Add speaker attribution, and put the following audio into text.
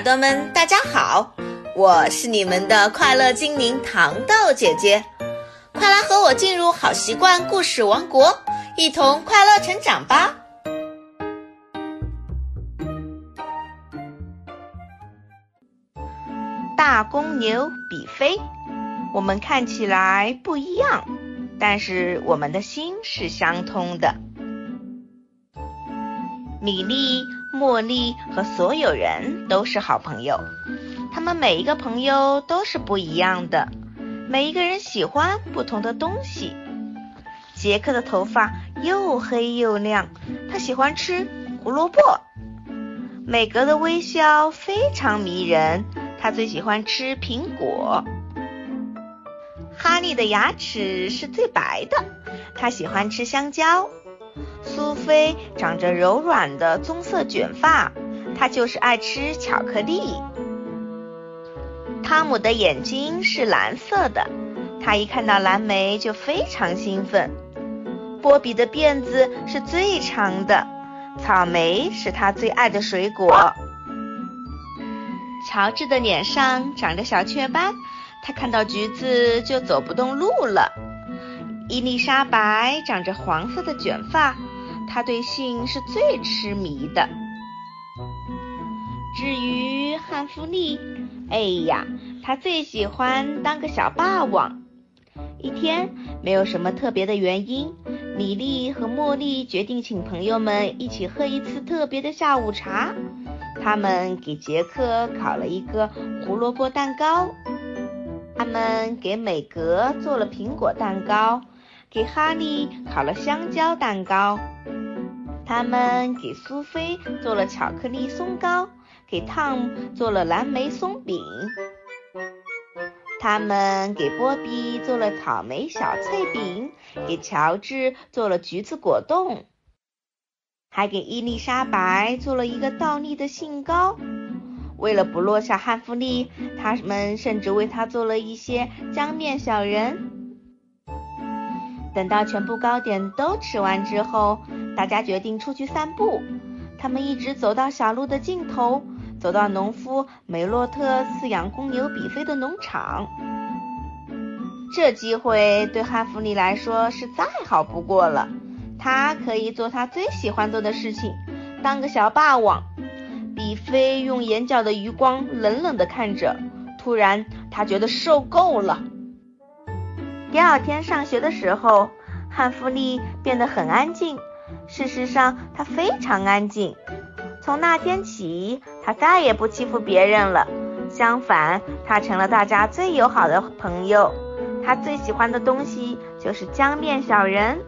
Speaker 1: 耳朵们，大家好，我是你们的快乐精灵糖豆姐姐，快来和我进入好习惯故事王国，一同快乐成长吧！
Speaker 2: 大公牛比飞，我们看起来不一样，但是我们的心是相通的。米粒、茉莉和所有人都是好朋友，他们每一个朋友都是不一样的，每一个人喜欢不同的东西。杰克的头发又黑又亮，他喜欢吃胡萝卜。美格的微笑非常迷人。他最喜欢吃苹果。哈利的牙齿是最白的，他喜欢吃香蕉。苏菲长着柔软的棕色卷发，她就是爱吃巧克力。汤姆的眼睛是蓝色的，他一看到蓝莓就非常兴奋。波比的辫子是最长的，草莓是他最爱的水果。乔治的脸上长着小雀斑，他看到橘子就走不动路了。伊丽莎白长着黄色的卷发，她对性是最痴迷的。至于汉弗利，哎呀，他最喜欢当个小霸王。一天，没有什么特别的原因，米莉和茉莉决定请朋友们一起喝一次特别的下午茶。他们给杰克烤了一个胡萝卜蛋糕，他们给美格做了苹果蛋糕，给哈利烤了香蕉蛋糕，他们给苏菲做了巧克力松糕，给汤姆做了蓝莓松饼，他们给波比做了草莓小脆饼，给乔治做了橘子果冻。还给伊丽莎白做了一个倒立的杏糕。为了不落下汉弗利，他们甚至为他做了一些姜面小人。等到全部糕点都吃完之后，大家决定出去散步。他们一直走到小路的尽头，走到农夫梅洛特饲养公牛比菲的农场。这机会对汉弗里来说是再好不过了。他可以做他最喜欢做的事情，当个小霸王。比菲用眼角的余光冷冷地看着。突然，他觉得受够了。第二天上学的时候，汉弗利变得很安静。事实上，他非常安静。从那天起，他再也不欺负别人了。相反，他成了大家最友好的朋友。他最喜欢的东西就是江面小人。